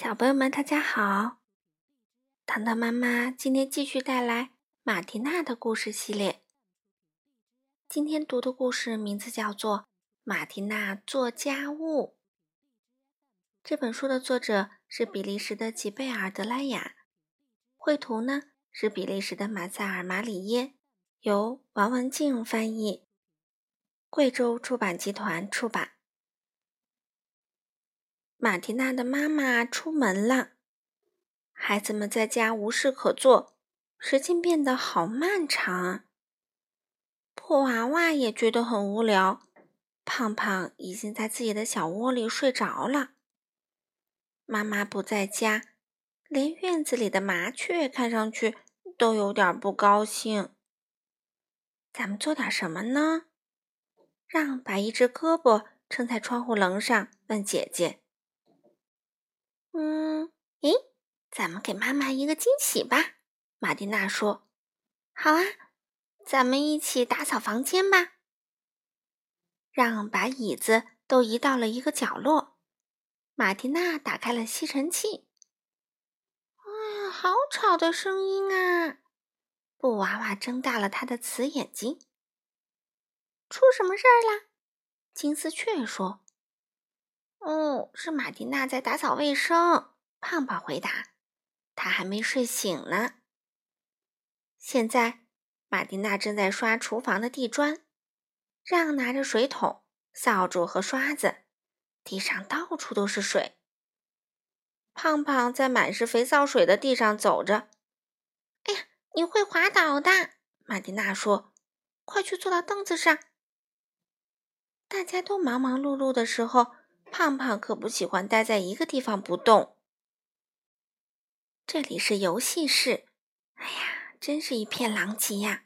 小朋友们，大家好！糖糖妈妈今天继续带来马蒂娜的故事系列。今天读的故事名字叫做《马蒂娜做家务》。这本书的作者是比利时的吉贝尔·德莱雅，绘图呢是比利时的马塞尔·马里耶，由王文静翻译，贵州出版集团出版。马蒂娜的妈妈出门了，孩子们在家无事可做，时间变得好漫长。破娃娃也觉得很无聊，胖胖已经在自己的小窝里睡着了。妈妈不在家，连院子里的麻雀看上去都有点不高兴。咱们做点什么呢？让把一只胳膊撑在窗户棱上，问姐姐。嗯，诶，咱们给妈妈一个惊喜吧。马蒂娜说：“好啊，咱们一起打扫房间吧。”让把椅子都移到了一个角落。马蒂娜打开了吸尘器。哎呀，好吵的声音啊！布娃娃睁大了他的瓷眼睛。出什么事儿啦？金丝雀说。哦，是马蒂娜在打扫卫生。胖胖回答：“他还没睡醒呢。”现在，马蒂娜正在刷厨房的地砖，让拿着水桶、扫帚和刷子，地上到处都是水。胖胖在满是肥皂水的地上走着。“哎呀，你会滑倒的！”马蒂娜说，“快去坐到凳子上。”大家都忙忙碌碌的时候。胖胖可不喜欢待在一个地方不动。这里是游戏室，哎呀，真是一片狼藉呀！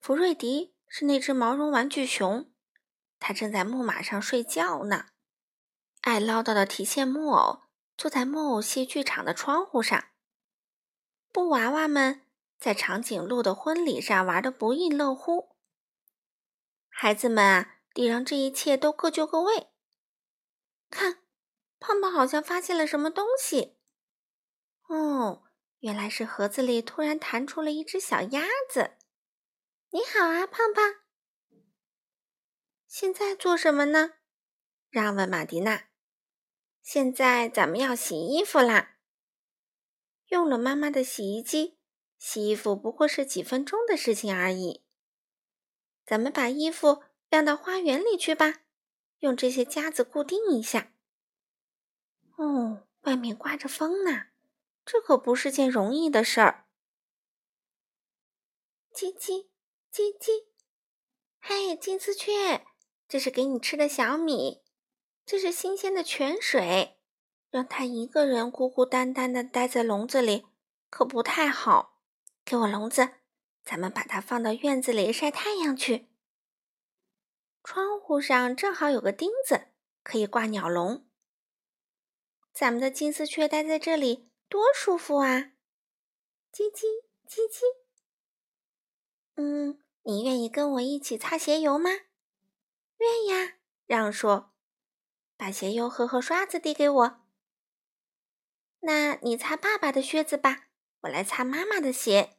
福瑞迪是那只毛绒玩具熊，它正在木马上睡觉呢。爱唠叨的提线木偶坐在木偶戏剧场的窗户上。布娃娃们在长颈鹿的婚礼上玩的不亦乐乎。孩子们啊，得让这一切都各就各位。看，胖胖好像发现了什么东西。哦，原来是盒子里突然弹出了一只小鸭子。你好啊，胖胖。现在做什么呢？让问马迪娜。现在咱们要洗衣服啦。用了妈妈的洗衣机，洗衣服不过是几分钟的事情而已。咱们把衣服晾到花园里去吧。用这些夹子固定一下。哦，外面刮着风呢，这可不是件容易的事儿。叽叽叽叽，嘿，金丝雀，这是给你吃的小米，这是新鲜的泉水。让它一个人孤孤单单的待在笼子里，可不太好。给我笼子，咱们把它放到院子里晒太阳去。窗户上正好有个钉子，可以挂鸟笼。咱们的金丝雀待在这里多舒服啊！叽叽叽叽。嗯，你愿意跟我一起擦鞋油吗？愿呀。让说，把鞋油盒和刷子递给我。那你擦爸爸的靴子吧，我来擦妈妈的鞋。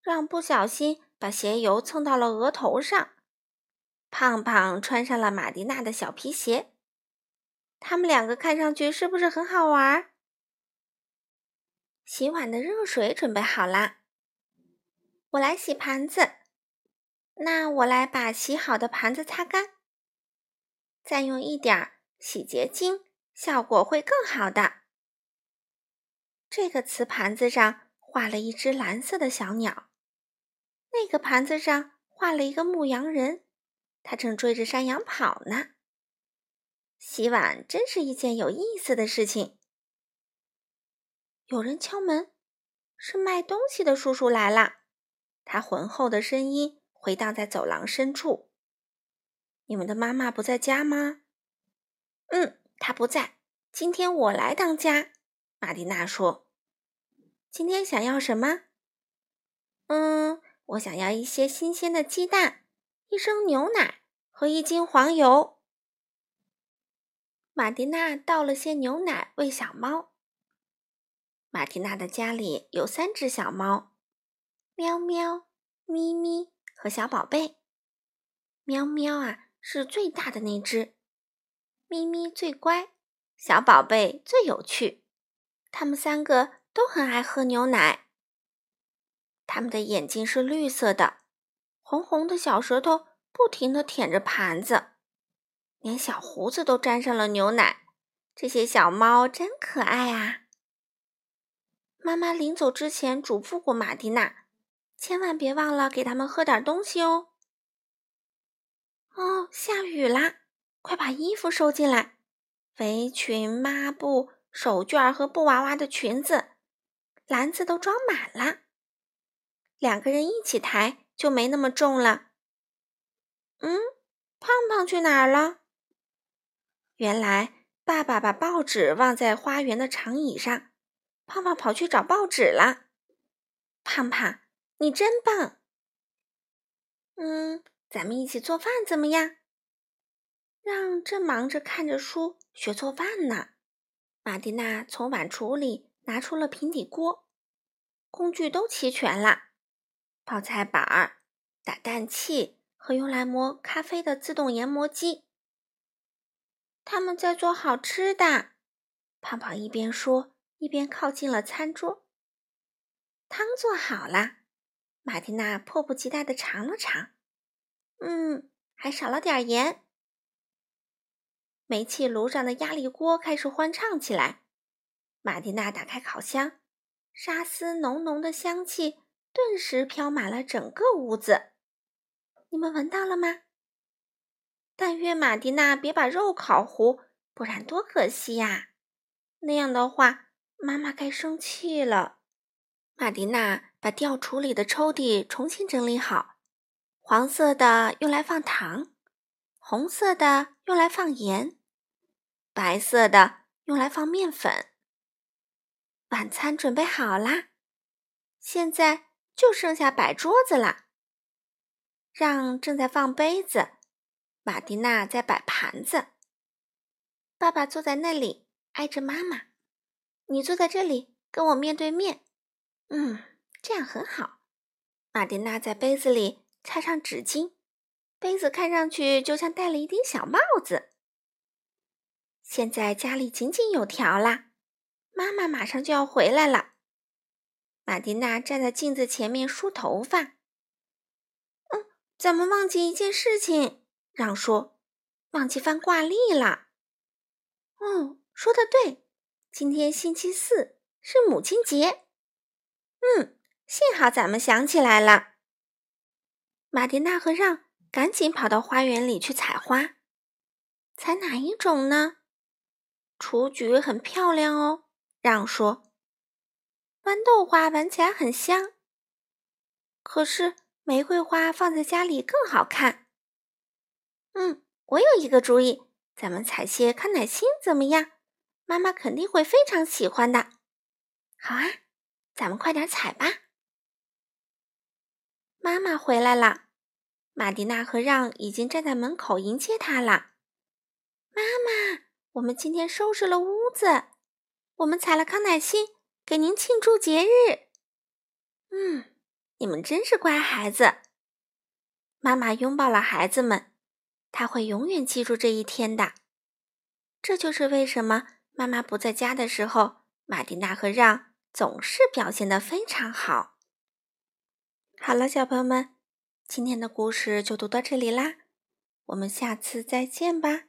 让不小心把鞋油蹭到了额头上。胖胖穿上了马蒂娜的小皮鞋，他们两个看上去是不是很好玩？洗碗的热水准备好啦，我来洗盘子。那我来把洗好的盘子擦干，再用一点洗洁精，效果会更好的。这个瓷盘子上画了一只蓝色的小鸟，那个盘子上画了一个牧羊人。他正追着山羊跑呢。洗碗真是一件有意思的事情。有人敲门，是卖东西的叔叔来了。他浑厚的声音回荡在走廊深处。你们的妈妈不在家吗？嗯，她不在。今天我来当家。玛蒂娜说：“今天想要什么？”嗯，我想要一些新鲜的鸡蛋。一升牛奶和一斤黄油。马蒂娜倒了些牛奶喂小猫。马蒂娜的家里有三只小猫：喵喵、咪咪和小宝贝。喵喵啊，是最大的那只；咪咪最乖，小宝贝最有趣。它们三个都很爱喝牛奶。它们的眼睛是绿色的，红红的小舌头不停地舔着盘子，连小胡子都沾上了牛奶。这些小猫真可爱啊！妈妈临走之前嘱咐过马蒂娜，千万别忘了给它们喝点东西哦。哦，下雨啦！快把衣服收进来，围裙、抹布、手绢和布娃娃的裙子，篮子都装满了。两个人一起抬就没那么重了。嗯，胖胖去哪儿了？原来爸爸把报纸忘在花园的长椅上，胖胖跑去找报纸了。胖胖，你真棒！嗯，咱们一起做饭怎么样？让正忙着看着书学做饭呢。马蒂娜从碗橱里拿出了平底锅，工具都齐全了。泡菜板儿、打蛋器和用来磨咖啡的自动研磨机，他们在做好吃的。胖胖一边说，一边靠近了餐桌。汤做好了，马蒂娜迫不及待地尝了尝，嗯，还少了点盐。煤气炉上的压力锅开始欢唱起来。马蒂娜打开烤箱，沙丝浓浓的香气。顿时飘满了整个屋子，你们闻到了吗？但愿马蒂娜别把肉烤糊，不然多可惜呀！那样的话，妈妈该生气了。马蒂娜把吊橱里的抽屉重新整理好，黄色的用来放糖，红色的用来放盐，白色的用来放面粉。晚餐准备好啦，现在。就剩下摆桌子了。让正在放杯子，马蒂娜在摆盘子。爸爸坐在那里，挨着妈妈。你坐在这里，跟我面对面。嗯，这样很好。马蒂娜在杯子里插上纸巾，杯子看上去就像戴了一顶小帽子。现在家里井井有条啦，妈妈马上就要回来了。马蒂娜站在镜子前面梳头发。嗯，咱们忘记一件事情。让说，忘记翻挂历了。哦，说的对，今天星期四是母亲节。嗯，幸好咱们想起来了。马蒂娜和让赶紧跑到花园里去采花。采哪一种呢？雏菊很漂亮哦。让说。豌豆花闻起来很香，可是玫瑰花放在家里更好看。嗯，我有一个主意，咱们采些康乃馨怎么样？妈妈肯定会非常喜欢的。好啊，咱们快点采吧。妈妈回来了，玛蒂娜和让已经站在门口迎接她了。妈妈，我们今天收拾了屋子，我们采了康乃馨。给您庆祝节日，嗯，你们真是乖孩子。妈妈拥抱了孩子们，她会永远记住这一天的。这就是为什么妈妈不在家的时候，马蒂娜和让总是表现的非常好。好了，小朋友们，今天的故事就读到这里啦，我们下次再见吧。